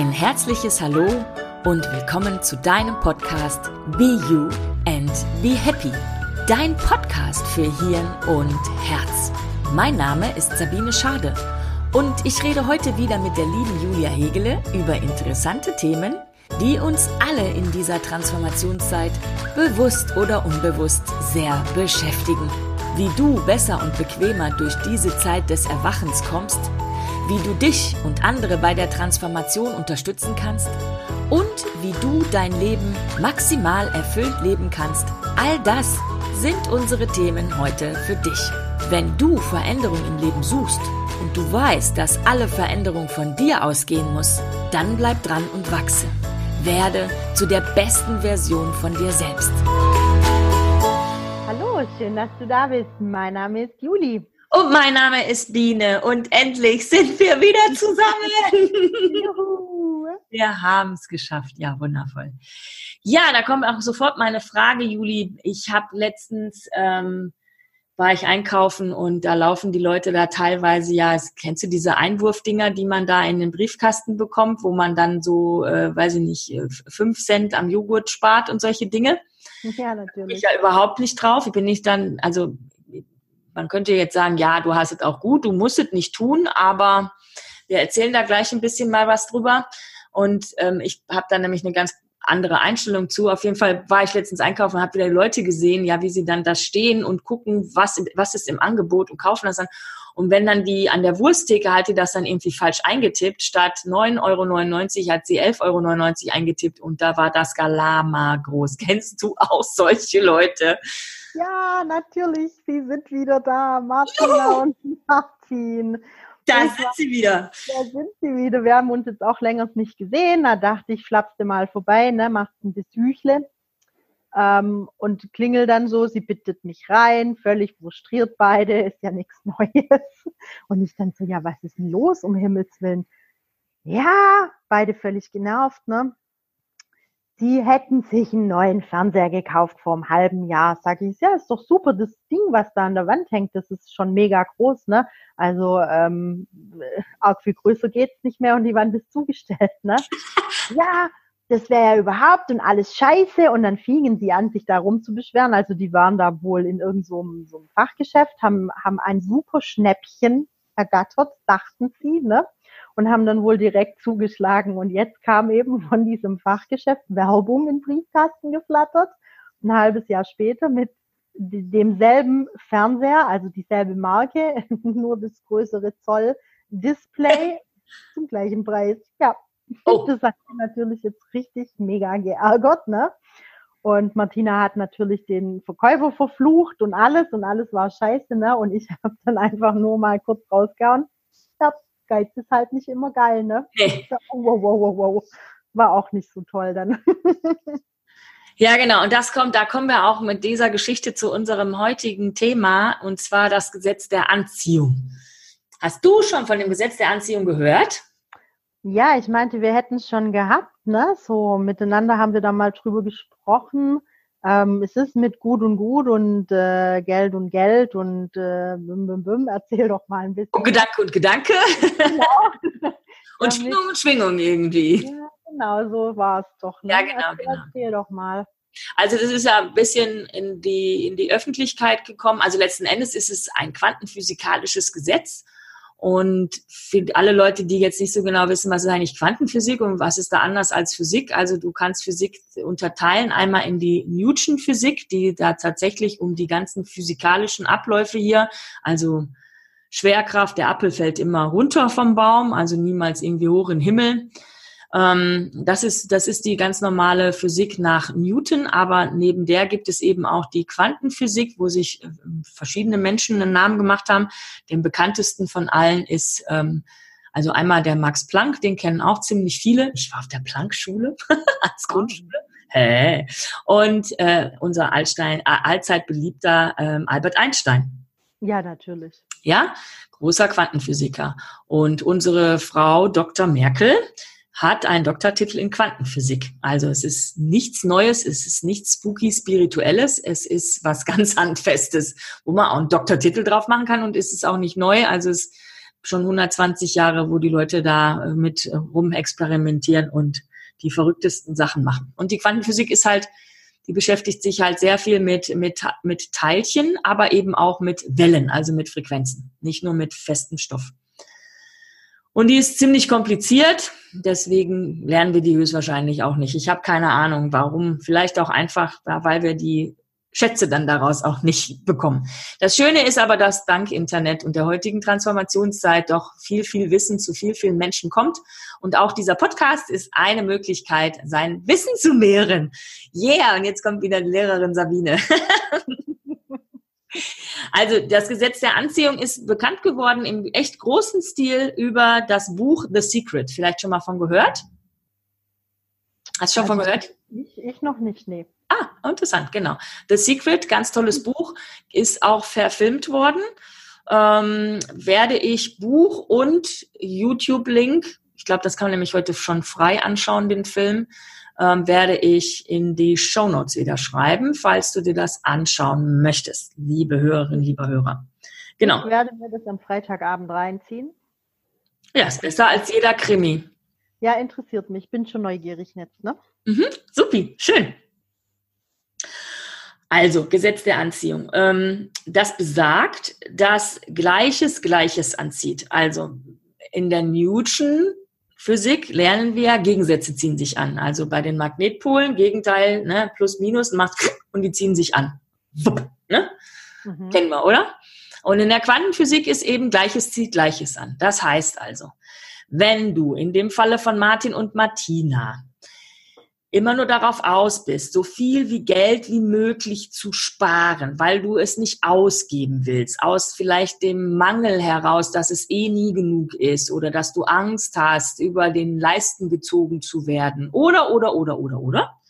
Ein herzliches Hallo und willkommen zu deinem Podcast Be You and Be Happy. Dein Podcast für Hirn und Herz. Mein Name ist Sabine Schade und ich rede heute wieder mit der lieben Julia Hegele über interessante Themen, die uns alle in dieser Transformationszeit bewusst oder unbewusst sehr beschäftigen. Wie du besser und bequemer durch diese Zeit des Erwachens kommst, wie du dich und andere bei der Transformation unterstützen kannst und wie du dein Leben maximal erfüllt leben kannst. All das sind unsere Themen heute für dich. Wenn du Veränderung im Leben suchst und du weißt, dass alle Veränderung von dir ausgehen muss, dann bleib dran und wachse. Werde zu der besten Version von dir selbst. Hallo, schön, dass du da bist. Mein Name ist Juli. Und mein Name ist Biene und endlich sind wir wieder zusammen. Juhu. Wir haben es geschafft. Ja, wundervoll. Ja, da kommt auch sofort meine Frage, Juli. Ich habe letztens ähm, war ich einkaufen und da laufen die Leute da teilweise, ja, kennst du diese Einwurfdinger, die man da in den Briefkasten bekommt, wo man dann so, äh, weiß ich nicht, äh, fünf Cent am Joghurt spart und solche Dinge? Ja, natürlich. Ich ja überhaupt nicht drauf. Ich bin nicht dann, also man könnte jetzt sagen, ja, du hast es auch gut, du musst es nicht tun, aber wir erzählen da gleich ein bisschen mal was drüber. Und ähm, ich habe da nämlich eine ganz andere Einstellung zu. Auf jeden Fall war ich letztens einkaufen und habe wieder Leute gesehen, ja, wie sie dann da stehen und gucken, was, was ist im Angebot und kaufen das dann. Und wenn dann die an der Wursttheke hat die das dann irgendwie falsch eingetippt, statt 9,99 Euro hat sie 11,99 Euro eingetippt und da war das Galama groß. Kennst du auch solche Leute? Ja, natürlich, sie sind wieder da, Martina und Martin. Da sind sie wieder. Da sind sie wieder. Wir haben uns jetzt auch länger nicht gesehen. Da dachte ich, flappste mal vorbei, ne, machst ein Besuchle. Ähm, und klingel dann so, sie bittet mich rein, völlig frustriert beide, ist ja nichts Neues. Und ich dann so, ja, was ist denn los, um Himmels Willen? Ja, beide völlig genervt, ne? Sie hätten sich einen neuen Fernseher gekauft vor einem halben Jahr. Sag ich, ja, ist doch super, das Ding, was da an der Wand hängt, das ist schon mega groß, ne? Also ähm, arg viel größer geht's nicht mehr und die Wand ist zugestellt, ne? ja, das wäre ja überhaupt und alles scheiße. Und dann fingen sie an, sich da rumzubeschweren. Also die waren da wohl in irgendeinem so so einem Fachgeschäft, haben, haben ein super Schnäppchen ergattert, dachten sie, ne? Und haben dann wohl direkt zugeschlagen. Und jetzt kam eben von diesem Fachgeschäft Werbung in Briefkasten geflattert. Ein halbes Jahr später mit demselben Fernseher, also dieselbe Marke, nur das größere Zoll-Display zum gleichen Preis. Ja, Oh. das hat mich natürlich jetzt richtig mega geärgert, ne? Und Martina hat natürlich den Verkäufer verflucht und alles und alles war scheiße, ne? Und ich habe dann einfach nur mal kurz rausgehauen. Ja, Geiz ist halt nicht immer geil, ne? Nee. Ja, Wow, wow, wow, wow. War auch nicht so toll dann. Ja, genau. Und das kommt, da kommen wir auch mit dieser Geschichte zu unserem heutigen Thema, und zwar das Gesetz der Anziehung. Hast du schon von dem Gesetz der Anziehung gehört? Ja, ich meinte, wir hätten es schon gehabt, ne? So miteinander haben wir da mal drüber gesprochen. Ähm, es ist mit Gut und Gut und äh, Geld und Geld und äh, bim, bim, bim. Erzähl doch mal ein bisschen. Und Gedanke und Gedanke. Genau. Und Schwingung und Schwingung irgendwie. Ja, genau, so war es doch. Ne? Ja, genau, erzähl, genau. Erzähl doch mal. Also das ist ja ein bisschen in die, in die Öffentlichkeit gekommen. Also letzten Endes ist es ein quantenphysikalisches Gesetz. Und für alle Leute, die jetzt nicht so genau wissen, was ist eigentlich Quantenphysik und was ist da anders als Physik, also du kannst Physik unterteilen, einmal in die Newton Physik, die da tatsächlich um die ganzen physikalischen Abläufe hier, also Schwerkraft, der Apfel fällt immer runter vom Baum, also niemals irgendwie hoch in den Himmel. Ähm, das ist, das ist die ganz normale Physik nach Newton, aber neben der gibt es eben auch die Quantenphysik, wo sich äh, verschiedene Menschen einen Namen gemacht haben. Den bekanntesten von allen ist ähm, also einmal der Max Planck, den kennen auch ziemlich viele. Ich war auf der Planck-Schule als Grundschule. Hä? Und äh, unser Altstein, äh, allzeit beliebter ähm, Albert Einstein. Ja, natürlich. Ja, großer Quantenphysiker. Und unsere Frau Dr. Merkel hat einen Doktortitel in Quantenphysik. Also es ist nichts Neues, es ist nichts spooky spirituelles, es ist was ganz handfestes, wo man auch einen Doktortitel drauf machen kann und es ist auch nicht neu. Also es schon 120 Jahre, wo die Leute da äh, mit äh, rumexperimentieren und die verrücktesten Sachen machen. Und die Quantenphysik ist halt, die beschäftigt sich halt sehr viel mit, mit, mit Teilchen, aber eben auch mit Wellen, also mit Frequenzen, nicht nur mit festem Stoff. Und die ist ziemlich kompliziert, deswegen lernen wir die höchstwahrscheinlich auch nicht. Ich habe keine Ahnung, warum. Vielleicht auch einfach, weil wir die Schätze dann daraus auch nicht bekommen. Das Schöne ist aber, dass dank Internet und der heutigen Transformationszeit doch viel, viel Wissen zu viel, vielen Menschen kommt. Und auch dieser Podcast ist eine Möglichkeit, sein Wissen zu mehren. Yeah, und jetzt kommt wieder die Lehrerin Sabine. Also das Gesetz der Anziehung ist bekannt geworden im echt großen Stil über das Buch The Secret. Vielleicht schon mal von gehört? Hast du schon also, von gehört? Ich, ich noch nicht, nee. Ah, interessant, genau. The Secret, ganz tolles Buch, ist auch verfilmt worden. Ähm, werde ich Buch und YouTube-Link, ich glaube, das kann man nämlich heute schon frei anschauen, den Film, ähm, werde ich in die Show Notes wieder schreiben, falls du dir das anschauen möchtest, liebe Hörerinnen, lieber Hörer. Genau. Ich werde mir das am Freitagabend reinziehen. Ja, ist besser als jeder Krimi. Ja, interessiert mich. Bin schon neugierig jetzt, ne? Mhm, supi, schön. Also, Gesetz der Anziehung. Ähm, das besagt, dass Gleiches Gleiches anzieht. Also, in der Newton Physik lernen wir, Gegensätze ziehen sich an. Also bei den Magnetpolen, Gegenteil, ne, plus, minus, macht und die ziehen sich an. Ne? Mhm. Kennen wir, oder? Und in der Quantenphysik ist eben Gleiches zieht Gleiches an. Das heißt also, wenn du in dem Falle von Martin und Martina immer nur darauf aus bist, so viel wie Geld wie möglich zu sparen, weil du es nicht ausgeben willst, aus vielleicht dem Mangel heraus, dass es eh nie genug ist oder dass du Angst hast, über den Leisten gezogen zu werden oder, oder, oder, oder, oder.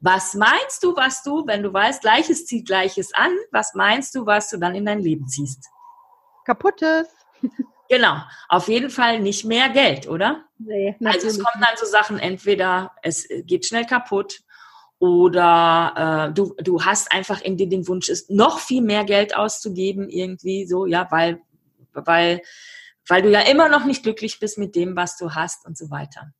Was meinst du, was du, wenn du weißt, Gleiches zieht Gleiches an, was meinst du, was du dann in dein Leben ziehst? Kaputtes. Genau, auf jeden Fall nicht mehr Geld, oder? Nee, also es kommen dann so Sachen, entweder es geht schnell kaputt oder äh, du, du hast einfach in dir den Wunsch, ist noch viel mehr Geld auszugeben, irgendwie so, ja, weil, weil, weil du ja immer noch nicht glücklich bist mit dem, was du hast und so weiter.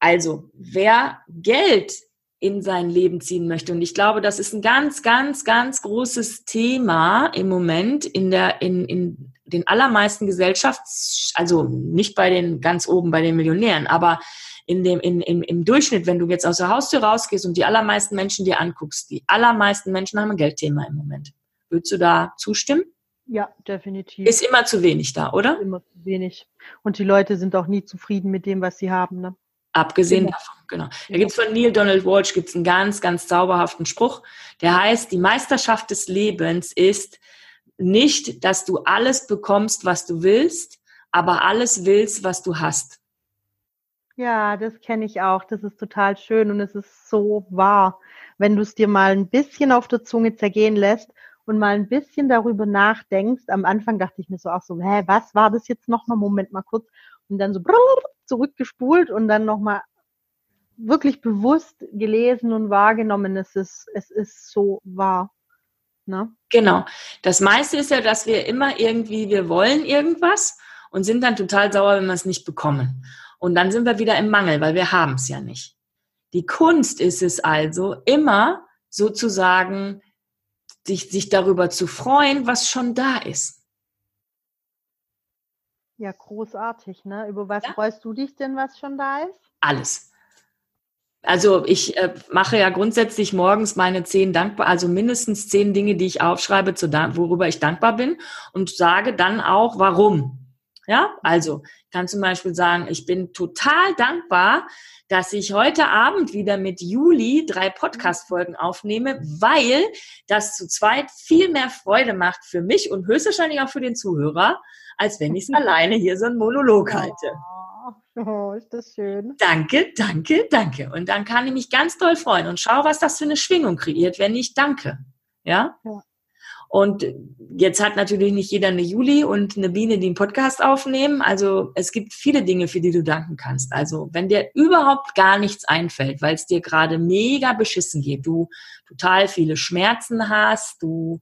Also, wer Geld in sein Leben ziehen möchte. Und ich glaube, das ist ein ganz, ganz, ganz großes Thema im Moment in der, in, in den allermeisten Gesellschafts, also nicht bei den ganz oben bei den Millionären, aber in dem, in, im, im Durchschnitt, wenn du jetzt aus der Haustür rausgehst und die allermeisten Menschen dir anguckst, die allermeisten Menschen haben ein Geldthema im Moment. Würdest du da zustimmen? Ja, definitiv. Ist immer zu wenig da, oder? Immer zu wenig. Und die Leute sind auch nie zufrieden mit dem, was sie haben. Ne? Abgesehen genau. davon, genau. Da gibt's von Neil Donald Walsh gibt's einen ganz, ganz zauberhaften Spruch, der heißt, die Meisterschaft des Lebens ist nicht, dass du alles bekommst, was du willst, aber alles willst, was du hast. Ja, das kenne ich auch. Das ist total schön und es ist so wahr, wenn du es dir mal ein bisschen auf der Zunge zergehen lässt und mal ein bisschen darüber nachdenkst. Am Anfang dachte ich mir so auch so, hä, was war das jetzt nochmal? Moment mal kurz. Und dann so zurückgespult und dann nochmal wirklich bewusst gelesen und wahrgenommen. Es ist, es ist so wahr. Ne? Genau. Das meiste ist ja, dass wir immer irgendwie, wir wollen irgendwas und sind dann total sauer, wenn wir es nicht bekommen. Und dann sind wir wieder im Mangel, weil wir haben es ja nicht. Die Kunst ist es also, immer sozusagen sich, sich darüber zu freuen, was schon da ist. Ja, großartig, ne? Über was ja? freust du dich denn, was schon da ist? Alles. Also ich äh, mache ja grundsätzlich morgens meine zehn dankbar, also mindestens zehn Dinge, die ich aufschreibe, zu worüber ich dankbar bin und sage dann auch, warum. Ja, also ich kann zum Beispiel sagen, ich bin total dankbar, dass ich heute Abend wieder mit Juli drei Podcast-Folgen aufnehme, weil das zu zweit viel mehr Freude macht für mich und höchstwahrscheinlich auch für den Zuhörer, als wenn ich es alleine hier so einen Monolog halte. Oh, ist das schön. Danke, danke, danke. Und dann kann ich mich ganz doll freuen und schau, was das für eine Schwingung kreiert, wenn ich danke. Ja? ja. Und jetzt hat natürlich nicht jeder eine Juli und eine Biene, die einen Podcast aufnehmen. Also es gibt viele Dinge, für die du danken kannst. Also wenn dir überhaupt gar nichts einfällt, weil es dir gerade mega beschissen geht, du total viele Schmerzen hast, du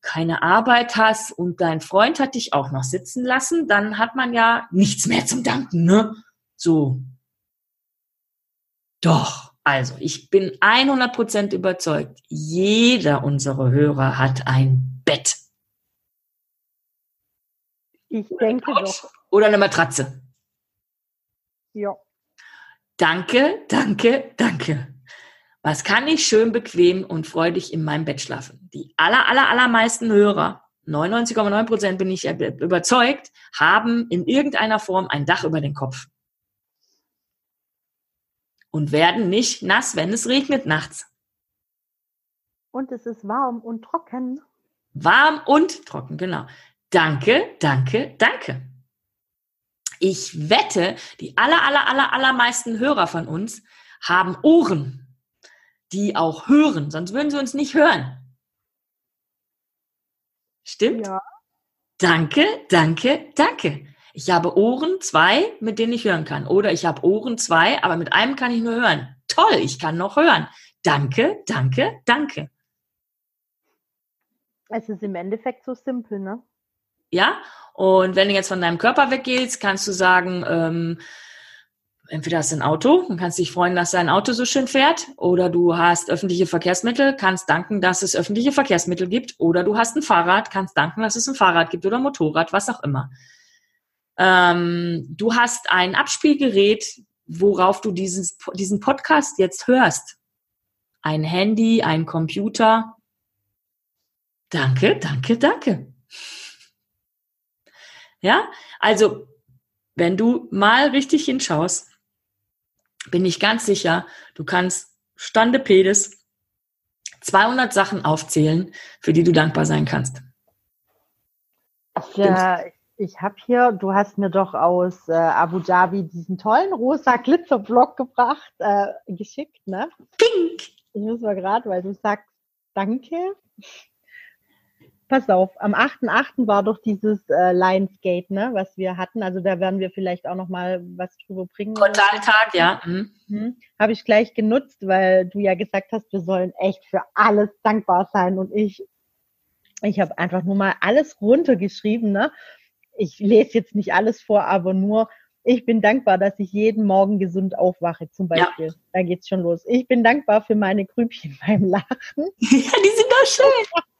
keine Arbeit hast und dein Freund hat dich auch noch sitzen lassen, dann hat man ja nichts mehr zum Danken, ne? So. Doch. Also, ich bin 100% überzeugt, jeder unserer Hörer hat ein Bett. Ich denke doch. Oder eine Matratze. Ja. Danke, danke, danke. Was kann ich schön bequem und freudig in meinem Bett schlafen? Die aller, aller, allermeisten Hörer, 99,9 Prozent bin ich überzeugt, haben in irgendeiner Form ein Dach über den Kopf. Und werden nicht nass, wenn es regnet nachts. Und es ist warm und trocken. Warm und trocken, genau. Danke, danke, danke. Ich wette, die aller, aller, aller, allermeisten Hörer von uns haben Ohren die auch hören, sonst würden sie uns nicht hören. Stimmt? Ja. Danke, danke, danke. Ich habe Ohren zwei, mit denen ich hören kann. Oder ich habe Ohren zwei, aber mit einem kann ich nur hören. Toll, ich kann noch hören. Danke, danke, danke. Es ist im Endeffekt so simpel, ne? Ja, und wenn du jetzt von deinem Körper weggehst, kannst du sagen, ähm, entweder hast du ein Auto und kannst dich freuen, dass dein Auto so schön fährt, oder du hast öffentliche Verkehrsmittel, kannst danken, dass es öffentliche Verkehrsmittel gibt, oder du hast ein Fahrrad, kannst danken, dass es ein Fahrrad gibt oder Motorrad, was auch immer. Ähm, du hast ein Abspielgerät, worauf du dieses, diesen Podcast jetzt hörst. Ein Handy, ein Computer. Danke, danke, danke. Ja, also wenn du mal richtig hinschaust, bin ich ganz sicher, du kannst Stande Pedes 200 Sachen aufzählen, für die du dankbar sein kannst. Ich, äh, ich habe hier, du hast mir doch aus äh, Abu Dhabi diesen tollen rosa Glitzerblock gebracht, äh, geschickt, ne? Pink! Ich muss mal gerade, weil du sagst, danke pass auf, am 8.8. war doch dieses äh, Lionsgate, ne, was wir hatten. Also da werden wir vielleicht auch noch mal was drüber bringen. Portaltag, ja. Mhm. Mhm. Habe ich gleich genutzt, weil du ja gesagt hast, wir sollen echt für alles dankbar sein. Und ich, ich habe einfach nur mal alles runtergeschrieben. Ne? Ich lese jetzt nicht alles vor, aber nur, ich bin dankbar, dass ich jeden Morgen gesund aufwache, zum Beispiel. Ja. Da geht's schon los. Ich bin dankbar für meine Grübchen beim Lachen. Ja, die sind doch schön.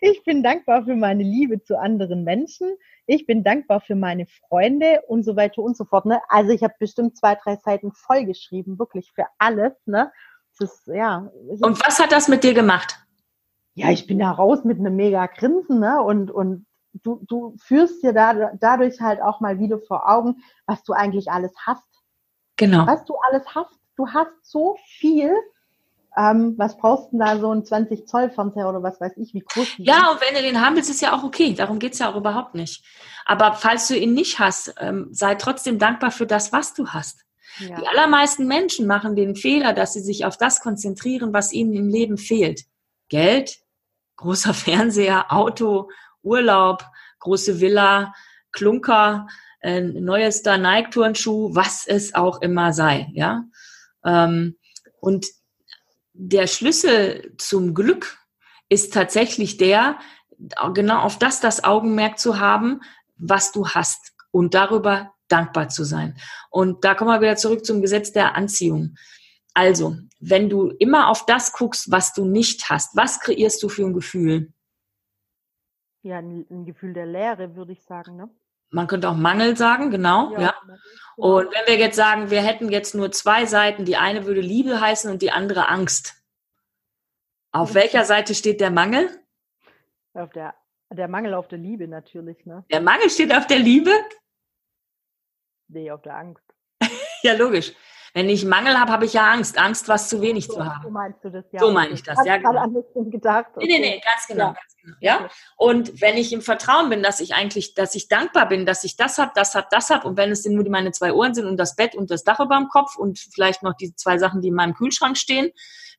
Ich bin dankbar für meine Liebe zu anderen Menschen. Ich bin dankbar für meine Freunde und so weiter und so fort. Ne? Also ich habe bestimmt zwei, drei Seiten vollgeschrieben, wirklich für alles. Ne? Ist, ja. Und was hat das mit dir gemacht? Ja, ich bin da raus mit einem mega Grinsen ne? und, und du, du führst dir da, dadurch halt auch mal wieder vor Augen, was du eigentlich alles hast. Genau. Was du alles hast. Du hast so viel ähm, was brauchst du da so ein 20 Zoll Fernseher oder was weiß ich, wie groß die Ja, und wenn du den haben willst, ist ja auch okay. Darum geht's ja auch überhaupt nicht. Aber falls du ihn nicht hast, ähm, sei trotzdem dankbar für das, was du hast. Ja. Die allermeisten Menschen machen den Fehler, dass sie sich auf das konzentrieren, was ihnen im Leben fehlt. Geld, großer Fernseher, Auto, Urlaub, große Villa, Klunker, äh, neuester Nike-Turnschuh, was es auch immer sei, ja. Ähm, und der Schlüssel zum Glück ist tatsächlich der, genau auf das das Augenmerk zu haben, was du hast und darüber dankbar zu sein. Und da kommen wir wieder zurück zum Gesetz der Anziehung. Also, wenn du immer auf das guckst, was du nicht hast, was kreierst du für ein Gefühl? Ja, ein, Gefühl der Leere, würde ich sagen, ne? Man könnte auch Mangel sagen, genau, ja. ja. Und wenn wir jetzt sagen, wir hätten jetzt nur zwei Seiten, die eine würde Liebe heißen und die andere Angst. Auf welcher Seite steht der Mangel? Auf der, der Mangel auf der Liebe natürlich, ne? Der Mangel steht auf der Liebe? Nee, auf der Angst. ja, logisch. Wenn ich Mangel habe, habe ich ja Angst. Angst, was zu wenig so, zu haben. So meinst du das, ja. So meine ich das, ja. Genau. an gedacht. Okay. Nee, nee, nee, ganz genau, ja. ganz genau. Ja? Und wenn ich im Vertrauen bin, dass ich eigentlich, dass ich dankbar bin, dass ich das habe, das habe, das habe und wenn es nur meine zwei Ohren sind und das Bett und das Dach über dem Kopf und vielleicht noch die zwei Sachen, die in meinem Kühlschrank stehen,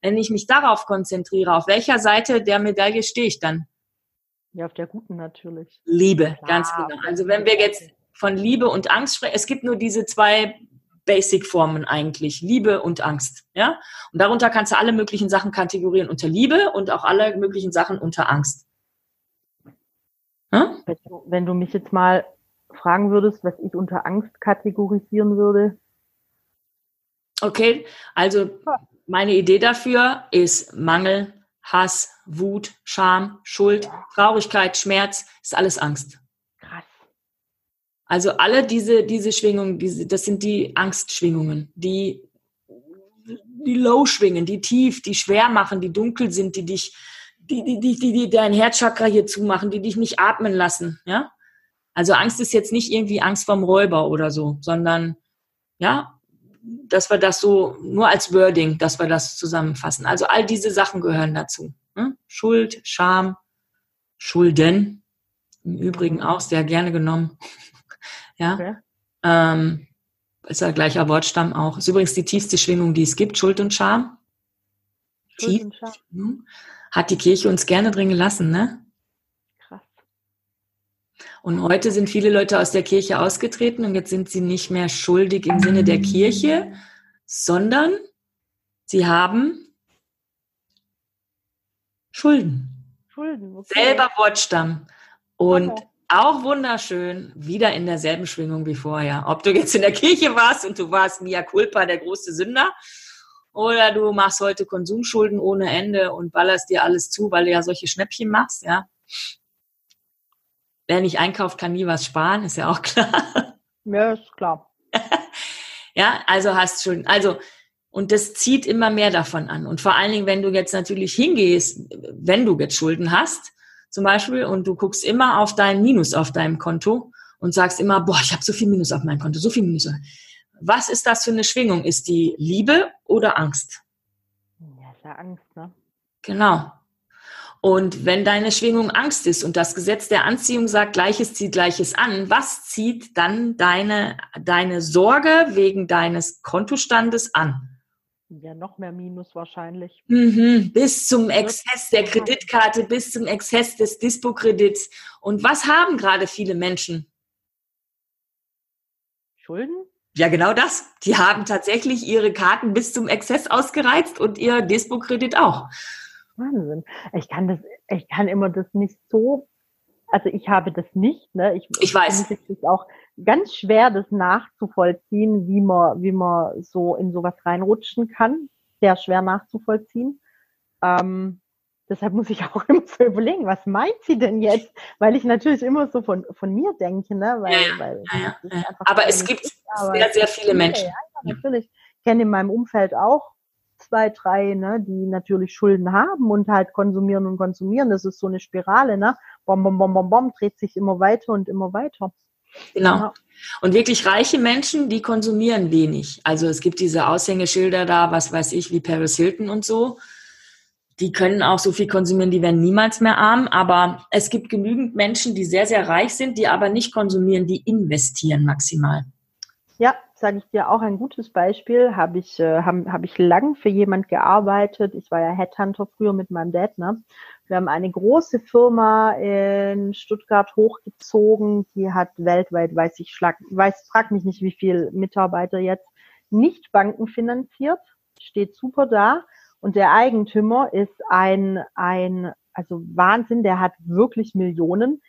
wenn ich mich darauf konzentriere, auf welcher Seite der Medaille stehe ich dann? Ja, auf der guten natürlich. Liebe, Klar, ganz genau. Also wenn wir jetzt von Liebe und Angst sprechen, es gibt nur diese zwei Basic-Formen eigentlich, Liebe und Angst. Ja? Und darunter kannst du alle möglichen Sachen kategorieren unter Liebe und auch alle möglichen Sachen unter Angst. Hm? Wenn, du, wenn du mich jetzt mal fragen würdest, was ich unter Angst kategorisieren würde. Okay, also meine Idee dafür ist Mangel, Hass, Wut, Scham, Schuld, Traurigkeit, Schmerz, ist alles Angst. Krass. Also alle diese, diese Schwingungen, diese, das sind die Angstschwingungen, die, die low schwingen, die tief, die schwer machen, die dunkel sind, die dich, die, die, die, die, die dein Herzchakra hier zumachen, die dich nicht atmen lassen, ja. Also Angst ist jetzt nicht irgendwie Angst vom Räuber oder so, sondern, ja, dass wir das so nur als Wording, dass wir das zusammenfassen. Also all diese Sachen gehören dazu. Ne? Schuld, Scham, Schulden, im Übrigen auch sehr gerne genommen. ja. Okay. Ähm, ist ja gleicher Wortstamm auch. Ist übrigens die tiefste Schwingung, die es gibt, Schuld und Scham. Schuld Tief, und Scham. Hat die Kirche uns gerne drin gelassen, ne? Und heute sind viele Leute aus der Kirche ausgetreten und jetzt sind sie nicht mehr schuldig im Sinne der Kirche, sondern sie haben Schulden. Schulden. Okay. Selber Wortstamm. Und okay. auch wunderschön, wieder in derselben Schwingung wie vorher. Ob du jetzt in der Kirche warst und du warst Mia Culpa, der große Sünder, oder du machst heute Konsumschulden ohne Ende und ballerst dir alles zu, weil du ja solche Schnäppchen machst, ja wer nicht einkauft, kann nie was sparen, ist ja auch klar. Ja, ist klar. ja, also hast schon, also, und das zieht immer mehr davon an. Und vor allen Dingen, wenn du jetzt natürlich hingehst, wenn du jetzt Schulden hast, zum Beispiel, und du guckst immer auf dein Minus auf deinem Konto und sagst immer, boah, ich habe so viel Minus auf meinem Konto, so viel Minus. Was ist das für eine Schwingung? Ist die Liebe oder Angst? Ja, ist ja Angst, ne? Genau. Und wenn deine Schwingung Angst ist und das Gesetz der Anziehung sagt, Gleiches zieht Gleiches an, was zieht dann deine, deine Sorge wegen deines Kontostandes an? Ja, noch mehr Minus wahrscheinlich. Mhm, bis zum Exzess der Kreditkarte, bis zum Exzess des Dispo-Kredits. Und was haben gerade viele Menschen? Schulden? Ja, genau das. Die haben tatsächlich ihre Karten bis zum Exzess ausgereizt und ihr Dispo-Kredit auch. Wahnsinn. Ich kann das, ich kann immer das nicht so, also ich habe das nicht, ne? Ich, ich weiß. Es ist auch ganz schwer, das nachzuvollziehen, wie man, wie man so in sowas reinrutschen kann. Sehr schwer nachzuvollziehen. Ähm, deshalb muss ich auch immer so überlegen, was meint sie denn jetzt? Weil ich natürlich immer so von, von mir denke, ne? Weil, ja, weil ja, ja. Aber es gibt ist, sehr, sehr viele Menschen. Ja, natürlich. Ich kenne in meinem Umfeld auch zwei, drei, ne, die natürlich Schulden haben und halt konsumieren und konsumieren. Das ist so eine Spirale, ne? Bom, bom, bom, bom, bom, dreht sich immer weiter und immer weiter. Genau. Ja. Und wirklich reiche Menschen, die konsumieren wenig. Also es gibt diese Aushängeschilder da, was weiß ich, wie Paris Hilton und so. Die können auch so viel konsumieren, die werden niemals mehr arm. Aber es gibt genügend Menschen, die sehr, sehr reich sind, die aber nicht konsumieren, die investieren maximal. Ja, sage ich dir auch ein gutes Beispiel. Habe ich, äh, habe hab ich lang für jemand gearbeitet. Ich war ja Headhunter früher mit meinem Dad. Ne? Wir haben eine große Firma in Stuttgart hochgezogen. Die hat weltweit, weiß ich, schlag, weiß, frag mich nicht, wie viel Mitarbeiter jetzt, nicht bankenfinanziert. Steht super da. Und der Eigentümer ist ein, ein, also Wahnsinn, der hat wirklich Millionen,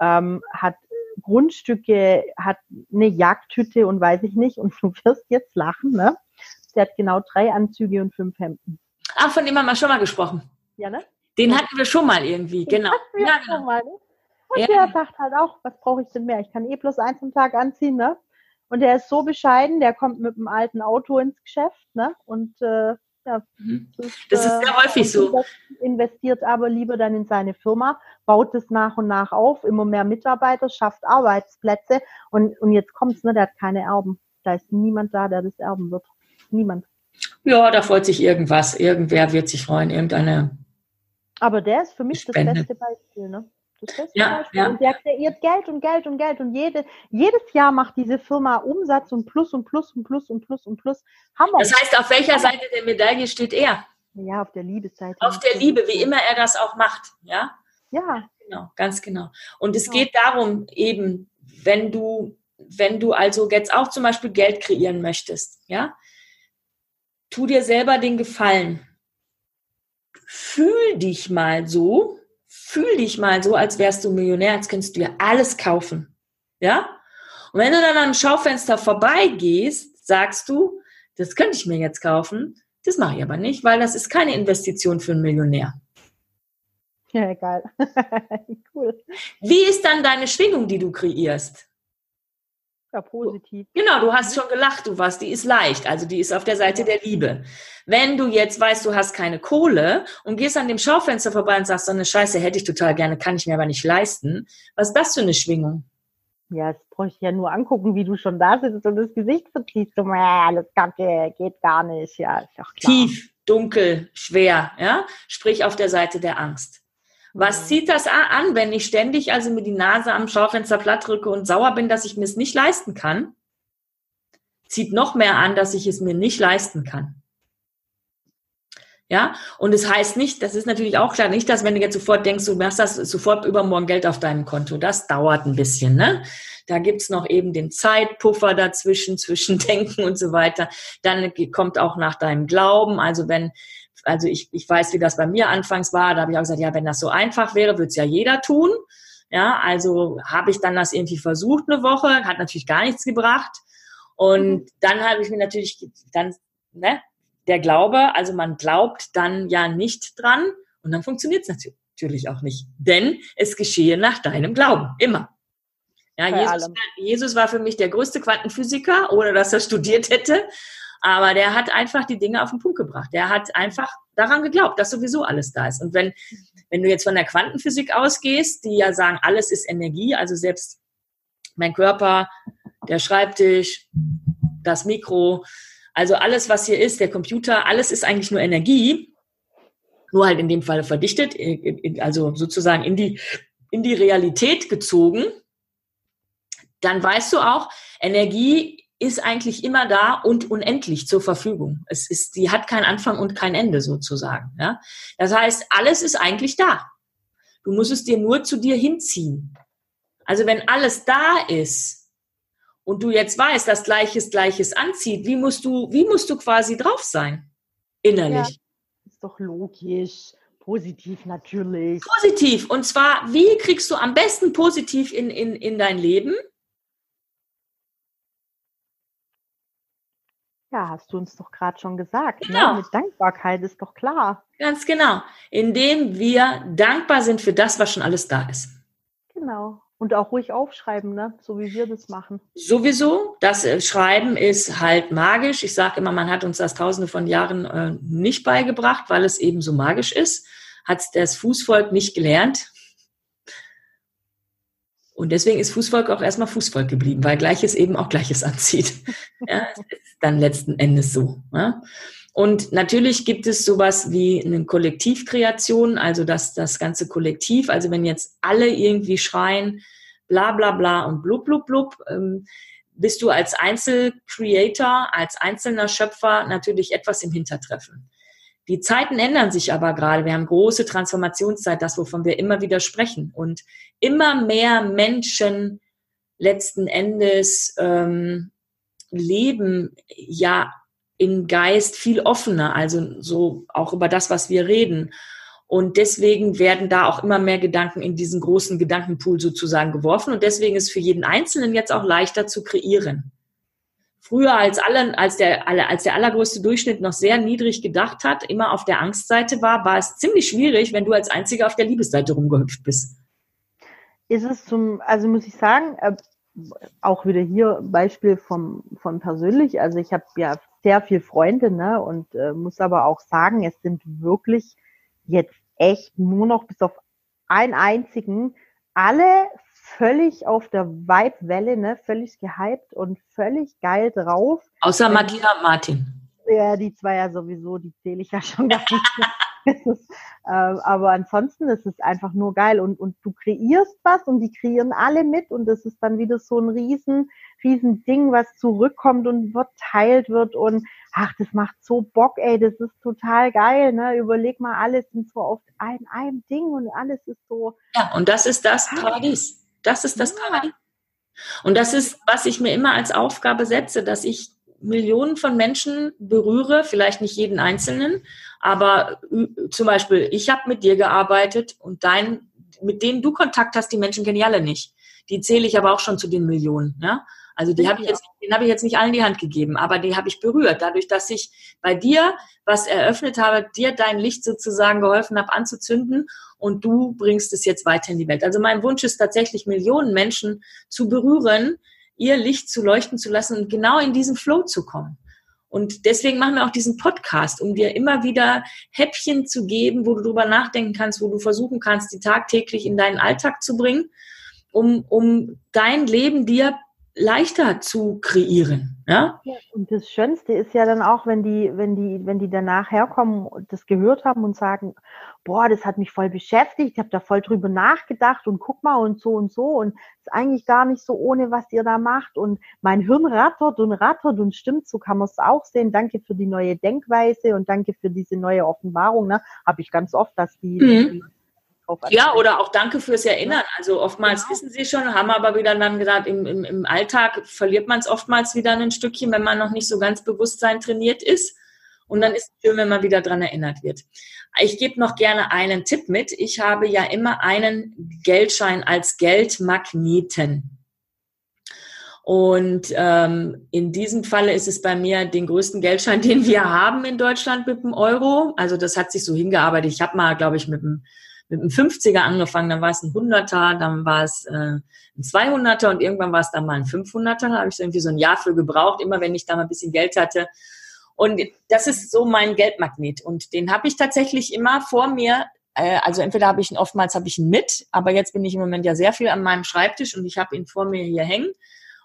ähm, hat Grundstücke, hat eine Jagdhütte und weiß ich nicht. Und du wirst jetzt lachen, ne? Der hat genau drei Anzüge und fünf Hemden. Ach, von dem haben wir schon mal gesprochen. Ja, ne? Den hatten wir schon mal irgendwie, Den genau. wir ja, genau. Schon mal, ne? Und ja. der sagt halt auch, was brauche ich denn mehr? Ich kann eh bloß eins am Tag anziehen, ne? Und der ist so bescheiden, der kommt mit einem alten Auto ins Geschäft, ne? Und äh, ja, mhm. das, das, ist sehr häufig so. Investiert aber lieber dann in seine Firma, baut es nach und nach auf, immer mehr Mitarbeiter, schafft Arbeitsplätze und, und jetzt es, ne, der hat keine Erben. Da ist niemand da, der das erben wird. Niemand. Ja, da freut sich irgendwas. Irgendwer wird sich freuen, irgendeine. Aber der ist für mich Spende. das beste Beispiel, ne? Ja, ja. Und der kreiert Geld und Geld und Geld und jede, jedes Jahr macht diese Firma Umsatz und Plus und Plus und Plus und Plus und Plus. Hammer. Das heißt, auf welcher Seite der Medaille steht er? Ja, auf der Liebesseite. Auf der Liebe, wie immer er das auch macht, ja? Ja. Genau, ganz genau. Und es genau. geht darum, eben, wenn du, wenn du also jetzt auch zum Beispiel Geld kreieren möchtest, ja, tu dir selber den Gefallen. Fühl dich mal so, fühl dich mal so, als wärst du Millionär, als könntest du dir alles kaufen. Ja? Und wenn du dann am Schaufenster vorbeigehst, sagst du, das könnte ich mir jetzt kaufen. Das mache ich aber nicht, weil das ist keine Investition für einen Millionär. Ja, geil. cool. Wie ist dann deine Schwingung, die du kreierst? Ja, positiv. Genau, du hast schon gelacht, du warst, die ist leicht, also die ist auf der Seite der Liebe. Wenn du jetzt weißt, du hast keine Kohle und gehst an dem Schaufenster vorbei und sagst, so eine Scheiße hätte ich total gerne, kann ich mir aber nicht leisten, was ist das für eine Schwingung? Ja, das bräuchte ich ja nur angucken, wie du schon da sitzt und das Gesicht verziehst. So, alles Kacke, geht gar nicht. Ja, ist doch klar. Tief, dunkel, schwer, ja? Sprich auf der Seite der Angst. Was zieht das an, wenn ich ständig also mir die Nase am Schaufenster platt drücke und sauer bin, dass ich mir es nicht leisten kann? Zieht noch mehr an, dass ich es mir nicht leisten kann. Ja, und es das heißt nicht, das ist natürlich auch klar, nicht, dass wenn du jetzt sofort denkst, du machst das sofort übermorgen Geld auf deinem Konto. Das dauert ein bisschen, ne? Da gibt's noch eben den Zeitpuffer dazwischen, zwischen Denken und so weiter. Dann kommt auch nach deinem Glauben. Also wenn also ich, ich weiß, wie das bei mir anfangs war. Da habe ich auch gesagt, ja, wenn das so einfach wäre, würde es ja jeder tun. Ja, also habe ich dann das irgendwie versucht eine Woche, hat natürlich gar nichts gebracht. Und mhm. dann habe ich mir natürlich dann, ne, der Glaube, also man glaubt dann ja nicht dran und dann funktioniert es natürlich auch nicht. Denn es geschehe nach deinem Glauben, immer. Ja, Jesus, Jesus, war für mich der größte Quantenphysiker, ohne dass er studiert hätte. Aber der hat einfach die Dinge auf den Punkt gebracht. Der hat einfach daran geglaubt, dass sowieso alles da ist. Und wenn, wenn du jetzt von der Quantenphysik ausgehst, die ja sagen, alles ist Energie, also selbst mein Körper, der Schreibtisch, das Mikro, also alles, was hier ist, der Computer, alles ist eigentlich nur Energie, nur halt in dem Fall verdichtet, also sozusagen in die, in die Realität gezogen, dann weißt du auch, Energie ist eigentlich immer da und unendlich zur Verfügung. Es ist, die hat keinen Anfang und kein Ende sozusagen. Ja? Das heißt, alles ist eigentlich da. Du musst es dir nur zu dir hinziehen. Also wenn alles da ist und du jetzt weißt, dass Gleiches Gleiches anzieht, wie musst du, wie musst du quasi drauf sein? Innerlich. Ja, ist doch logisch. Positiv natürlich. Positiv. Und zwar, wie kriegst du am besten positiv in, in, in dein Leben? Ja, hast du uns doch gerade schon gesagt. Ne? Genau. Ne? Mit Dankbarkeit ist doch klar. Ganz genau. Indem wir dankbar sind für das, was schon alles da ist. Genau. Und auch ruhig aufschreiben, ne? so wie wir das machen. Sowieso. Das äh, Schreiben ist halt magisch. Ich sage immer, man hat uns das tausende von Jahren äh, nicht beigebracht, weil es eben so magisch ist. Hat das Fußvolk nicht gelernt. Und deswegen ist Fußvolk auch erstmal Fußvolk geblieben, weil Gleiches eben auch Gleiches anzieht. Ja, ist dann letzten Endes so. Ja. Und natürlich gibt es sowas wie eine Kollektivkreation, also das, das ganze Kollektiv, also wenn jetzt alle irgendwie schreien, bla bla bla und blub blub blub, ähm, bist du als Einzelcreator, als einzelner Schöpfer natürlich etwas im Hintertreffen. Die Zeiten ändern sich aber gerade. Wir haben große Transformationszeit, das, wovon wir immer wieder sprechen. Und immer mehr Menschen letzten Endes ähm, leben ja im Geist viel offener, also so auch über das, was wir reden. Und deswegen werden da auch immer mehr Gedanken in diesen großen Gedankenpool sozusagen geworfen. Und deswegen ist für jeden Einzelnen jetzt auch leichter zu kreieren früher als alle, als der, als der allergrößte Durchschnitt noch sehr niedrig gedacht hat, immer auf der Angstseite war, war es ziemlich schwierig, wenn du als Einziger auf der Liebesseite rumgehüpft bist. Ist es zum, also muss ich sagen, äh, auch wieder hier Beispiel vom, von persönlich, also ich habe ja sehr viel Freunde, ne, und äh, muss aber auch sagen, es sind wirklich jetzt echt nur noch bis auf einen einzigen alle völlig auf der Vibe-Welle, ne, völlig gehypt und völlig geil drauf. Außer Martina und Martin. Ja, die zwei ja sowieso, die zähle ich ja schon gar nicht. ist, äh, aber ansonsten ist es einfach nur geil und, und du kreierst was und die kreieren alle mit und das ist dann wieder so ein riesen, riesen Ding, was zurückkommt und verteilt wird und ach, das macht so Bock, ey, das ist total geil, ne? Überleg mal, alles sind so auf ein, einem Ding und alles ist so. Ja, und das ist das Paradies. Das ist das Paradies. Und das ist, was ich mir immer als Aufgabe setze, dass ich Millionen von Menschen berühre, vielleicht nicht jeden Einzelnen, aber zum Beispiel, ich habe mit dir gearbeitet und dein, mit denen du Kontakt hast, die Menschen kenne ich alle nicht. Die zähle ich aber auch schon zu den Millionen. Ja? Also die habe ich jetzt, den habe ich jetzt nicht allen in die Hand gegeben, aber die habe ich berührt, dadurch, dass ich bei dir was eröffnet habe, dir dein Licht sozusagen geholfen habe anzuzünden und du bringst es jetzt weiter in die Welt. Also mein Wunsch ist tatsächlich, Millionen Menschen zu berühren, ihr Licht zu leuchten zu lassen und genau in diesen Flow zu kommen. Und deswegen machen wir auch diesen Podcast, um dir immer wieder Häppchen zu geben, wo du drüber nachdenken kannst, wo du versuchen kannst, die tagtäglich in deinen Alltag zu bringen, um, um dein Leben dir leichter zu kreieren. Ja? ja? Und das Schönste ist ja dann auch, wenn die, wenn die, wenn die danach herkommen und das gehört haben und sagen, boah, das hat mich voll beschäftigt, ich habe da voll drüber nachgedacht und guck mal und so und so und ist eigentlich gar nicht so ohne, was ihr da macht und mein Hirn rattert und rattert und stimmt, so kann man es auch sehen. Danke für die neue Denkweise und danke für diese neue Offenbarung. Ne? Habe ich ganz oft, dass die, mhm. Die ja, oder auch danke fürs Erinnern. Also oftmals genau. wissen sie schon, haben aber wieder dann gesagt, im, im, im Alltag verliert man es oftmals wieder ein Stückchen, wenn man noch nicht so ganz Bewusstsein trainiert ist. Und dann ist es schön, wenn man wieder dran erinnert wird. Ich gebe noch gerne einen Tipp mit. Ich habe ja immer einen Geldschein als Geldmagneten. Und ähm, in diesem Falle ist es bei mir den größten Geldschein, den wir haben in Deutschland mit dem Euro. Also das hat sich so hingearbeitet. Ich habe mal, glaube ich, mit dem mit einem 50er angefangen, dann war es ein 100er, dann war es äh, ein 200er und irgendwann war es dann mal ein 500er. Da habe ich irgendwie so ein Jahr für gebraucht, immer wenn ich da mal ein bisschen Geld hatte. Und das ist so mein Geldmagnet und den habe ich tatsächlich immer vor mir. Äh, also entweder habe ich ihn, oftmals habe ich ihn mit, aber jetzt bin ich im Moment ja sehr viel an meinem Schreibtisch und ich habe ihn vor mir hier hängen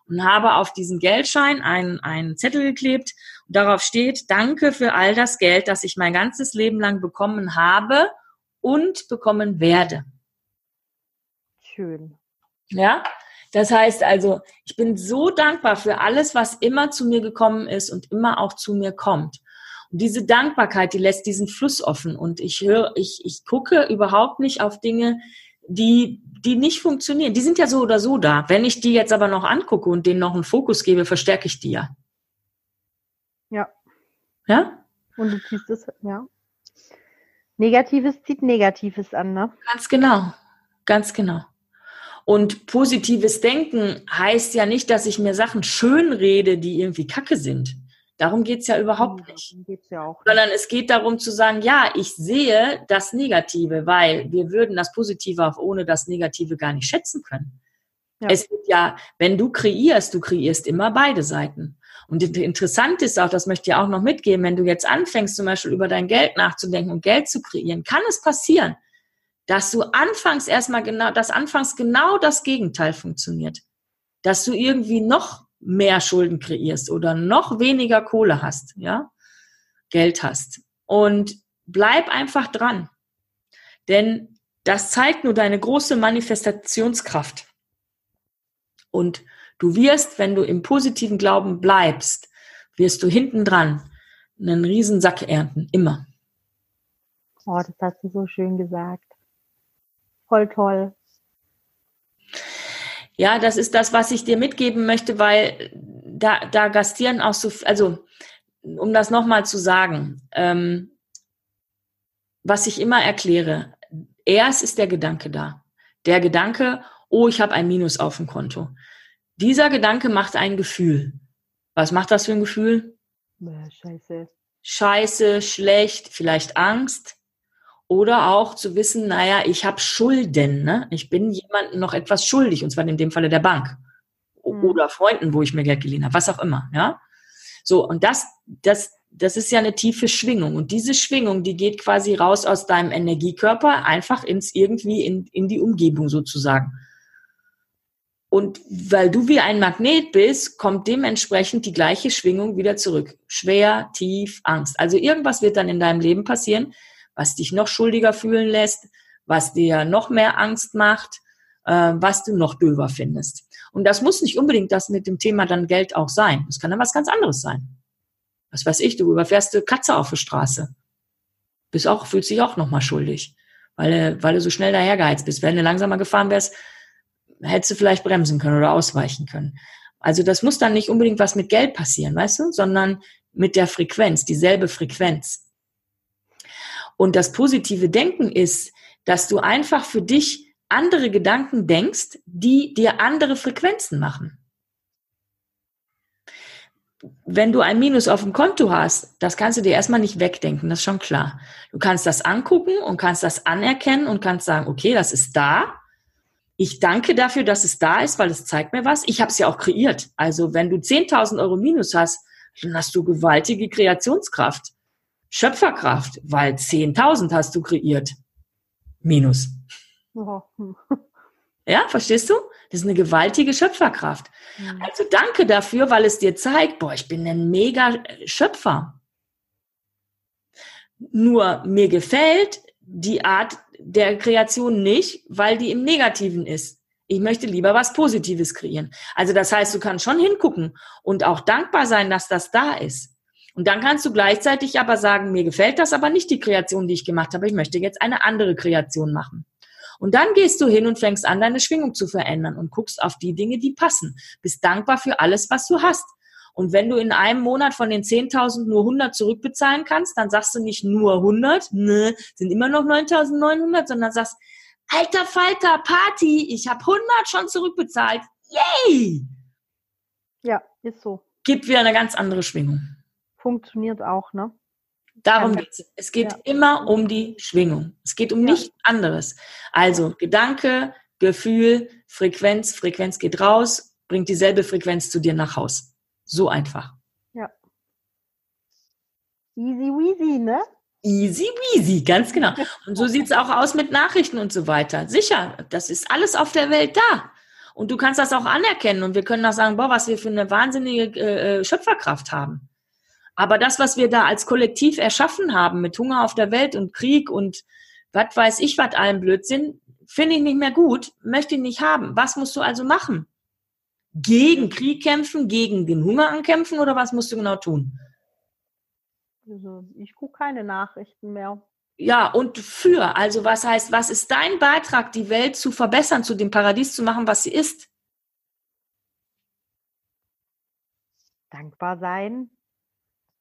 und habe auf diesen Geldschein einen, einen Zettel geklebt. Und darauf steht, danke für all das Geld, das ich mein ganzes Leben lang bekommen habe und bekommen werde. Schön. Ja, das heißt also, ich bin so dankbar für alles, was immer zu mir gekommen ist und immer auch zu mir kommt. Und diese Dankbarkeit, die lässt diesen Fluss offen. Und ich höre, ich, ich gucke überhaupt nicht auf Dinge, die, die nicht funktionieren. Die sind ja so oder so da. Wenn ich die jetzt aber noch angucke und denen noch einen Fokus gebe, verstärke ich die ja. Ja. Ja? Und du ziehst es, ja. Negatives zieht Negatives an, ne? Ganz genau. Ganz genau. Und positives Denken heißt ja nicht, dass ich mir Sachen schön rede, die irgendwie kacke sind. Darum geht's ja überhaupt nicht. Geht's ja auch Sondern es geht darum zu sagen, ja, ich sehe das Negative, weil wir würden das Positive auch ohne das Negative gar nicht schätzen können. Ja. Es wird ja, wenn du kreierst, du kreierst immer beide Seiten. Und interessant ist auch, das möchte ich auch noch mitgeben, wenn du jetzt anfängst, zum Beispiel über dein Geld nachzudenken und Geld zu kreieren, kann es passieren, dass du anfangs erstmal genau, dass anfangs genau das Gegenteil funktioniert. Dass du irgendwie noch mehr Schulden kreierst oder noch weniger Kohle hast, ja, Geld hast. Und bleib einfach dran. Denn das zeigt nur deine große Manifestationskraft. Und Du wirst, wenn du im positiven Glauben bleibst, wirst du hinten dran einen riesen Sack ernten, immer. Oh, das hast du so schön gesagt. Voll toll. Ja, das ist das, was ich dir mitgeben möchte, weil da, da gastieren auch so, also um das nochmal zu sagen, ähm, was ich immer erkläre, erst ist der Gedanke da. Der Gedanke, oh, ich habe ein Minus auf dem Konto. Dieser Gedanke macht ein Gefühl. Was macht das für ein Gefühl? Ja, scheiße. Scheiße, schlecht, vielleicht Angst. Oder auch zu wissen, naja, ich habe Schulden. Ne? Ich bin jemandem noch etwas schuldig, und zwar in dem Falle der Bank. Mhm. Oder Freunden, wo ich mir Geld geliehen habe, was auch immer. Ja? So, und das, das, das ist ja eine tiefe Schwingung. Und diese Schwingung, die geht quasi raus aus deinem Energiekörper, einfach ins irgendwie in, in die Umgebung sozusagen. Und weil du wie ein Magnet bist, kommt dementsprechend die gleiche Schwingung wieder zurück. Schwer, tief, Angst. Also irgendwas wird dann in deinem Leben passieren, was dich noch schuldiger fühlen lässt, was dir noch mehr Angst macht, äh, was du noch döver findest. Und das muss nicht unbedingt das mit dem Thema dann Geld auch sein. Das kann dann was ganz anderes sein. Was weiß ich, du überfährst eine Katze auf der Straße. Bist auch, fühlst dich auch nochmal schuldig, weil, weil du so schnell dahergeheizt bist. Wenn du langsamer gefahren wärst, hättest du vielleicht bremsen können oder ausweichen können. Also das muss dann nicht unbedingt was mit Geld passieren, weißt du, sondern mit der Frequenz, dieselbe Frequenz. Und das positive Denken ist, dass du einfach für dich andere Gedanken denkst, die dir andere Frequenzen machen. Wenn du ein Minus auf dem Konto hast, das kannst du dir erstmal nicht wegdenken, das ist schon klar. Du kannst das angucken und kannst das anerkennen und kannst sagen, okay, das ist da. Ich danke dafür, dass es da ist, weil es zeigt mir was. Ich habe es ja auch kreiert. Also wenn du 10.000 Euro Minus hast, dann hast du gewaltige Kreationskraft, Schöpferkraft, weil 10.000 hast du kreiert. Minus. Ja, verstehst du? Das ist eine gewaltige Schöpferkraft. Mhm. Also danke dafür, weil es dir zeigt, boah, ich bin ein mega Schöpfer. Nur mir gefällt die Art der Kreation nicht, weil die im Negativen ist. Ich möchte lieber was Positives kreieren. Also das heißt, du kannst schon hingucken und auch dankbar sein, dass das da ist. Und dann kannst du gleichzeitig aber sagen, mir gefällt das aber nicht die Kreation, die ich gemacht habe. Ich möchte jetzt eine andere Kreation machen. Und dann gehst du hin und fängst an, deine Schwingung zu verändern und guckst auf die Dinge, die passen. Bist dankbar für alles, was du hast. Und wenn du in einem Monat von den 10.000 nur 100 zurückbezahlen kannst, dann sagst du nicht nur 100, ne, sind immer noch 9.900, sondern sagst, alter Falter, Party, ich habe 100 schon zurückbezahlt. Yay! Ja, ist so. Gibt wieder eine ganz andere Schwingung. Funktioniert auch, ne? Darum geht es. Es geht ja. immer um die Schwingung. Es geht um ja. nichts anderes. Also Gedanke, Gefühl, Frequenz, Frequenz geht raus, bringt dieselbe Frequenz zu dir nach Haus. So einfach. Ja. Easy weasy, ne? Easy weasy, ganz genau. Und so sieht es auch aus mit Nachrichten und so weiter. Sicher, das ist alles auf der Welt da. Und du kannst das auch anerkennen und wir können auch sagen, boah, was wir für eine wahnsinnige äh, äh Schöpferkraft haben. Aber das, was wir da als Kollektiv erschaffen haben mit Hunger auf der Welt und Krieg und was weiß ich, was allen Blödsinn, finde ich nicht mehr gut, möchte ich nicht haben. Was musst du also machen? Gegen Krieg kämpfen, gegen den Hunger ankämpfen oder was musst du genau tun? Also ich gucke keine Nachrichten mehr. Ja, und für. Also was heißt, was ist dein Beitrag, die Welt zu verbessern, zu dem Paradies zu machen, was sie ist? Dankbar sein,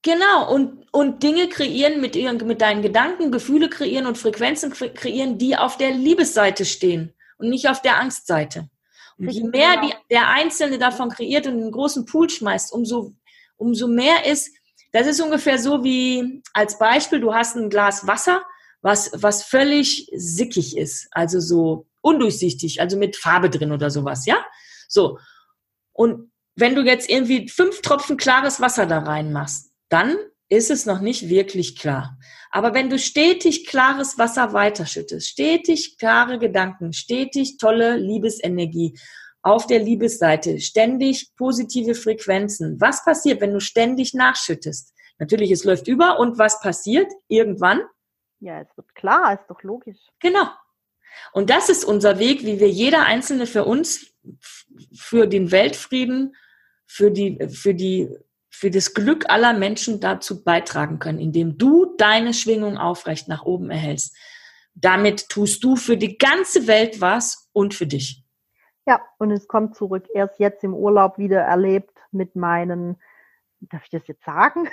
Genau, und, und Dinge kreieren mit, ihren, mit deinen Gedanken, Gefühle kreieren und Frequenzen kreieren, die auf der Liebesseite stehen und nicht auf der Angstseite. Und je mehr die, der Einzelne davon kreiert und einen großen Pool schmeißt, umso, umso mehr ist, das ist ungefähr so wie als Beispiel, du hast ein Glas Wasser, was, was völlig sickig ist, also so undurchsichtig, also mit Farbe drin oder sowas, ja? So. Und wenn du jetzt irgendwie fünf Tropfen klares Wasser da reinmachst, dann ist es noch nicht wirklich klar. Aber wenn du stetig klares Wasser weiterschüttest, stetig klare Gedanken, stetig tolle Liebesenergie auf der Liebesseite, ständig positive Frequenzen, was passiert, wenn du ständig nachschüttest? Natürlich, es läuft über und was passiert irgendwann? Ja, es wird klar, ist doch logisch. Genau. Und das ist unser Weg, wie wir jeder Einzelne für uns, für den Weltfrieden, für die, für die für das Glück aller Menschen dazu beitragen können, indem du deine Schwingung aufrecht nach oben erhältst. Damit tust du für die ganze Welt was und für dich. Ja, und es kommt zurück. Erst jetzt im Urlaub wieder erlebt mit meinen, darf ich das jetzt sagen?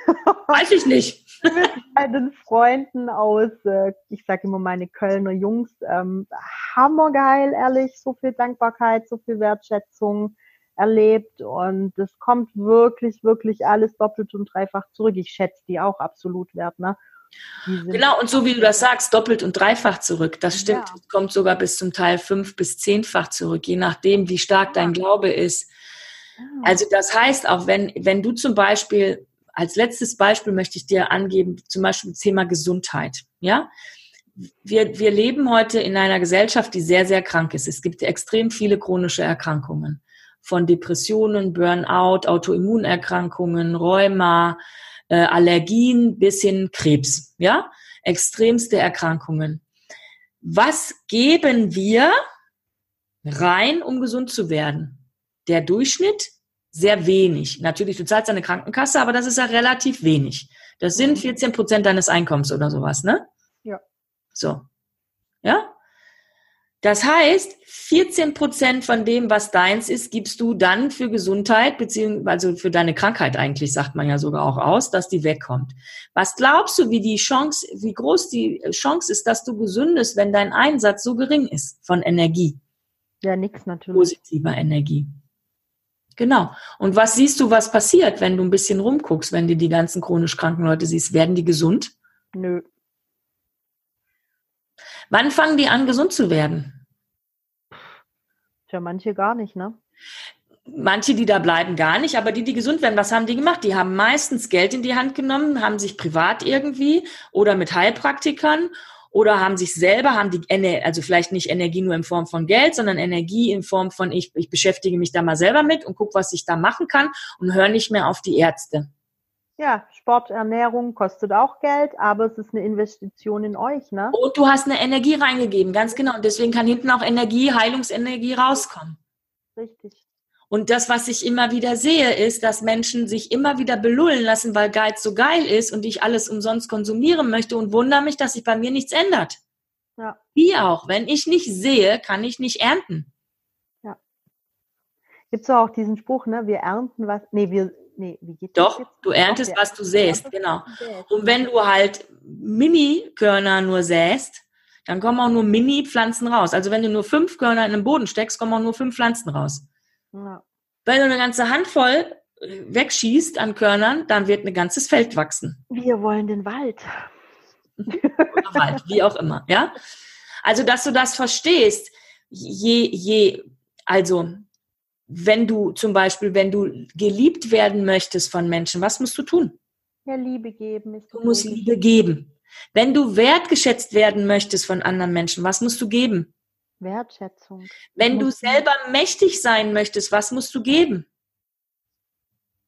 Weiß ich nicht. mit meinen Freunden aus, äh, ich sage immer meine Kölner Jungs, ähm, hammergeil, ehrlich, so viel Dankbarkeit, so viel Wertschätzung erlebt und es kommt wirklich, wirklich alles doppelt und dreifach zurück. Ich schätze die auch absolut wert, ne? Genau, und so wie du das sagst, doppelt und dreifach zurück. Das stimmt. Ja. kommt sogar bis zum Teil fünf bis zehnfach zurück, je nachdem, wie stark dein Glaube ist. Also das heißt, auch wenn, wenn du zum Beispiel, als letztes Beispiel möchte ich dir angeben, zum Beispiel das Thema Gesundheit, ja? Wir, wir leben heute in einer Gesellschaft, die sehr, sehr krank ist. Es gibt extrem viele chronische Erkrankungen von Depressionen, Burnout, Autoimmunerkrankungen, Rheuma, äh, Allergien bis hin Krebs, ja? Extremste Erkrankungen. Was geben wir rein, um gesund zu werden? Der Durchschnitt sehr wenig. Natürlich, du zahlst eine Krankenkasse, aber das ist ja relativ wenig. Das sind 14 mhm. Prozent deines Einkommens oder sowas, ne? Ja. So. Ja? Das heißt, 14 Prozent von dem, was deins ist, gibst du dann für Gesundheit, beziehungsweise also für deine Krankheit eigentlich, sagt man ja sogar auch aus, dass die wegkommt. Was glaubst du, wie die Chance, wie groß die Chance ist, dass du gesündest, wenn dein Einsatz so gering ist von Energie? Ja, nix natürlich. Positiver Energie. Genau. Und was siehst du, was passiert, wenn du ein bisschen rumguckst, wenn du die ganzen chronisch kranken Leute siehst? Werden die gesund? Nö. Wann fangen die an, gesund zu werden? Tja, manche gar nicht, ne? Manche, die da bleiben, gar nicht, aber die, die gesund werden, was haben die gemacht? Die haben meistens Geld in die Hand genommen, haben sich privat irgendwie oder mit Heilpraktikern oder haben sich selber, haben die, also vielleicht nicht Energie nur in Form von Geld, sondern Energie in Form von, ich, ich beschäftige mich da mal selber mit und gucke, was ich da machen kann und höre nicht mehr auf die Ärzte. Ja, Sport, Ernährung kostet auch Geld, aber es ist eine Investition in euch, ne? Und du hast eine Energie reingegeben, ganz genau. Und deswegen kann hinten auch Energie, Heilungsenergie rauskommen. Richtig. Und das, was ich immer wieder sehe, ist, dass Menschen sich immer wieder belullen lassen, weil Geiz so geil ist und ich alles umsonst konsumieren möchte und wundere mich, dass sich bei mir nichts ändert. Ja. Wie auch. Wenn ich nicht sehe, kann ich nicht ernten. Ja. Gibt es auch diesen Spruch, ne? Wir ernten was. Nee, wir nee, Doch, du erntest, Doch, was du säst, genau. Und wenn du halt Mini-Körner nur säst, dann kommen auch nur Mini-Pflanzen raus. Also wenn du nur fünf Körner in den Boden steckst, kommen auch nur fünf Pflanzen raus. Ja. Wenn du eine ganze Handvoll äh, wegschießt an Körnern, dann wird ein ganzes Feld wachsen. Wir wollen den Wald. Oder Wald, wie auch immer, ja. Also, dass du das verstehst, je, je, also wenn du zum Beispiel, wenn du geliebt werden möchtest von Menschen, was musst du tun? Ja, Liebe geben. Ist du musst Liebe geben. Wenn du wertgeschätzt werden möchtest von anderen Menschen, was musst du geben? Wertschätzung. Wenn du selber mächtig sein möchtest, was musst du geben?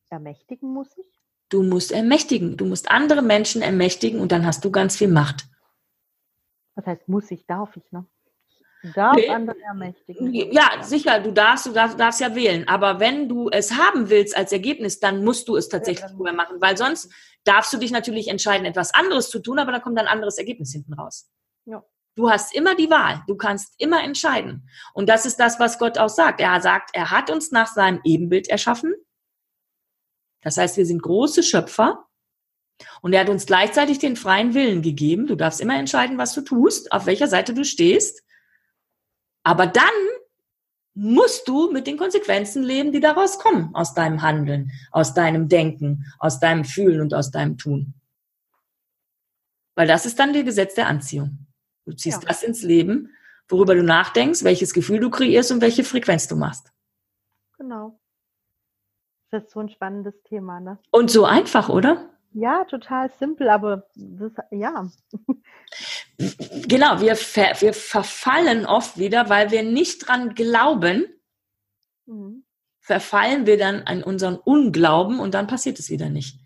Ermächtigen muss ich? Du musst ermächtigen. Du musst andere Menschen ermächtigen und dann hast du ganz viel Macht. Was heißt muss ich, darf ich, ne? Darf nee. andere ermächtigen. Ja, sicher, du darfst, du darfst, darfst, ja wählen. Aber wenn du es haben willst als Ergebnis, dann musst du es tatsächlich ja, vorher machen, weil sonst darfst du dich natürlich entscheiden, etwas anderes zu tun, aber dann kommt ein anderes Ergebnis hinten raus. Ja. Du hast immer die Wahl. Du kannst immer entscheiden. Und das ist das, was Gott auch sagt. Er sagt, er hat uns nach seinem Ebenbild erschaffen. Das heißt, wir sind große Schöpfer. Und er hat uns gleichzeitig den freien Willen gegeben. Du darfst immer entscheiden, was du tust, auf welcher Seite du stehst. Aber dann musst du mit den Konsequenzen leben, die daraus kommen, aus deinem Handeln, aus deinem Denken, aus deinem Fühlen und aus deinem Tun. Weil das ist dann das Gesetz der Anziehung. Du ziehst ja. das ins Leben, worüber du nachdenkst, welches Gefühl du kreierst und welche Frequenz du machst. Genau. Das ist so ein spannendes Thema, ne? Und so einfach, oder? Ja, total simpel, aber das, ja. Genau, wir, ver, wir verfallen oft wieder, weil wir nicht dran glauben, mhm. verfallen wir dann an unseren Unglauben und dann passiert es wieder nicht.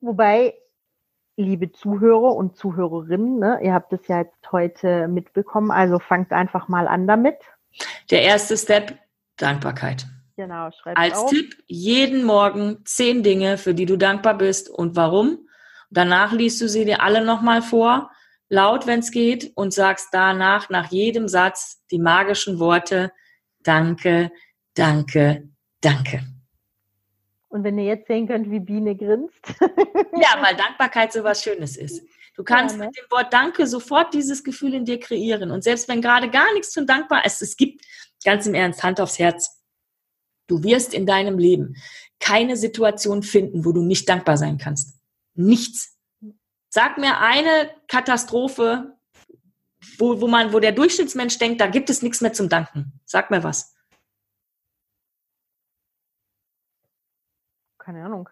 Wobei, liebe Zuhörer und Zuhörerinnen, ne, ihr habt es ja jetzt heute mitbekommen, also fangt einfach mal an damit. Der erste Step, Dankbarkeit. Genau, schreib Als auf. Tipp, jeden Morgen zehn Dinge, für die du dankbar bist und warum. Danach liest du sie dir alle nochmal vor, laut, wenn es geht, und sagst danach, nach jedem Satz, die magischen Worte, danke, danke, danke. Und wenn ihr jetzt sehen könnt, wie Biene grinst. ja, weil Dankbarkeit so was Schönes ist. Du kannst ja, ne? mit dem Wort Danke sofort dieses Gefühl in dir kreieren. Und selbst wenn gerade gar nichts zu dankbar ist, es gibt, ganz im Ernst, Hand aufs Herz, Du wirst in deinem Leben keine Situation finden, wo du nicht dankbar sein kannst. Nichts. Sag mir eine Katastrophe, wo, wo man, wo der Durchschnittsmensch denkt, da gibt es nichts mehr zum Danken. Sag mir was. Keine Ahnung.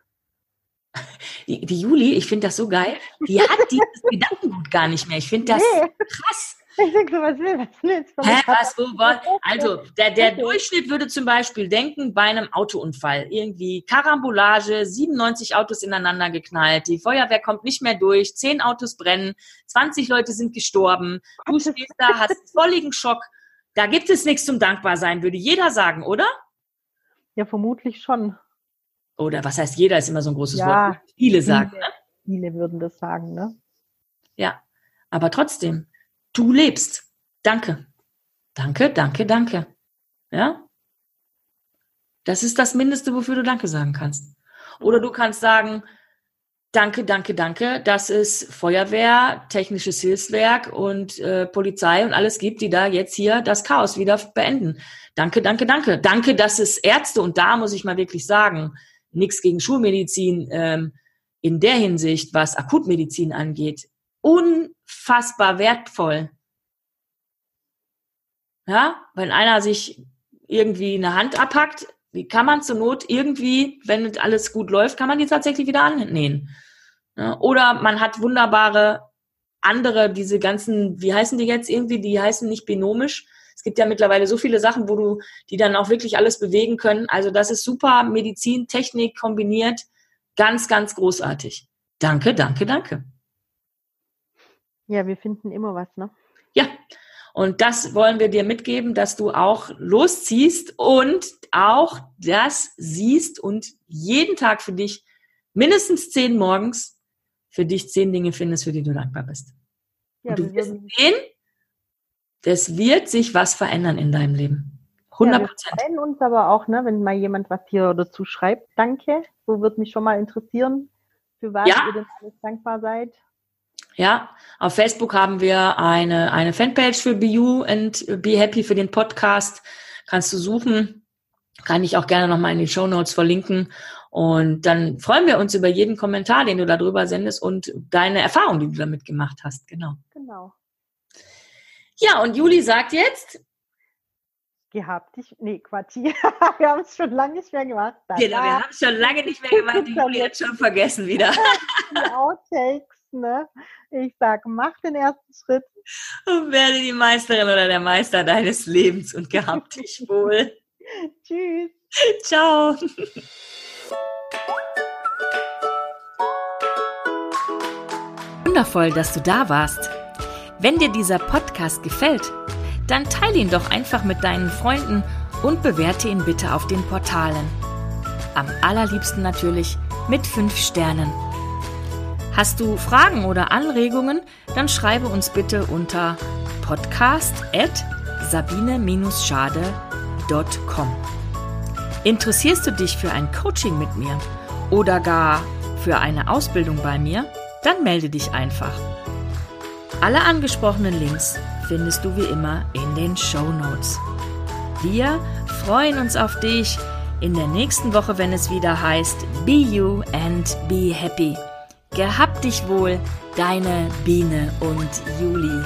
Die, die Juli, ich finde das so geil, die hat dieses Gedankengut gar nicht mehr. Ich finde das nee. krass. Ich denke so, was will das jetzt Hä, was, wo, was? Also, der, der Durchschnitt würde zum Beispiel denken, bei einem Autounfall, irgendwie Karambolage, 97 Autos ineinander geknallt, die Feuerwehr kommt nicht mehr durch, 10 Autos brennen, 20 Leute sind gestorben, du stehst da, hast volligen Schock. Da gibt es nichts zum Dankbarsein, würde jeder sagen, oder? Ja, vermutlich schon. Oder was heißt jeder, ist immer so ein großes ja, Wort. Viele sagen. Viele, ne? viele würden das sagen, ne? Ja, aber trotzdem, du lebst. Danke. Danke, danke, danke. Ja? Das ist das Mindeste, wofür du Danke sagen kannst. Oder du kannst sagen, Danke, danke, danke, dass es Feuerwehr, technisches Hilfswerk und äh, Polizei und alles gibt, die da jetzt hier das Chaos wieder beenden. Danke, danke, danke. Danke, dass es Ärzte, und da muss ich mal wirklich sagen, nichts gegen Schulmedizin ähm, in der Hinsicht, was Akutmedizin angeht, unfassbar wertvoll. Ja, wenn einer sich irgendwie eine Hand abhackt, die kann man zur Not irgendwie, wenn alles gut läuft, kann man die tatsächlich wieder annähen. Ja, oder man hat wunderbare andere, diese ganzen, wie heißen die jetzt irgendwie? Die heißen nicht binomisch. Es gibt ja mittlerweile so viele Sachen, wo du, die dann auch wirklich alles bewegen können. Also das ist super Medizin, Technik kombiniert. Ganz, ganz großartig. Danke, danke, danke. Ja, wir finden immer was, ne? Ja, und das wollen wir dir mitgeben, dass du auch losziehst und auch das siehst und jeden Tag für dich mindestens zehn morgens für dich zehn Dinge findest, für die du dankbar bist. Ja, und du wirst sehen, es wird sich was verändern in deinem Leben. 100 Prozent. Ja, wir freuen uns aber auch, ne, wenn mal jemand was hier dazu schreibt. Danke. So wird mich schon mal interessieren, für was ja. ihr denn alles dankbar seid. Ja, auf Facebook haben wir eine, eine Fanpage für Be You and Be Happy für den Podcast. Kannst du suchen. Kann ich auch gerne nochmal in die Show Notes verlinken. Und dann freuen wir uns über jeden Kommentar, den du darüber sendest und deine Erfahrung, die du damit gemacht hast. Genau. Genau. Ja, und Juli sagt jetzt. Gehabt dich. Nee, Quatsch. wir haben es schon lange nicht mehr gemacht. Genau, wir haben es schon lange nicht mehr gemacht. Die Juli hat schon vergessen wieder. Die Outtakes ne? Ich sage, mach den ersten Schritt. Und werde die Meisterin oder der Meister deines Lebens und gehabt dich wohl. Tschüss. Ciao. Wundervoll, dass du da warst. Wenn dir dieser Podcast gefällt, dann teile ihn doch einfach mit deinen Freunden und bewerte ihn bitte auf den Portalen. Am allerliebsten natürlich mit 5 Sternen. Hast du Fragen oder Anregungen, dann schreibe uns bitte unter podcast.sabine-schade.com. Interessierst du dich für ein Coaching mit mir oder gar für eine Ausbildung bei mir? Dann melde dich einfach. Alle angesprochenen Links findest du wie immer in den Show Notes. Wir freuen uns auf dich in der nächsten Woche, wenn es wieder heißt Be You and Be Happy. Gehabt dich wohl, deine Biene und Juli.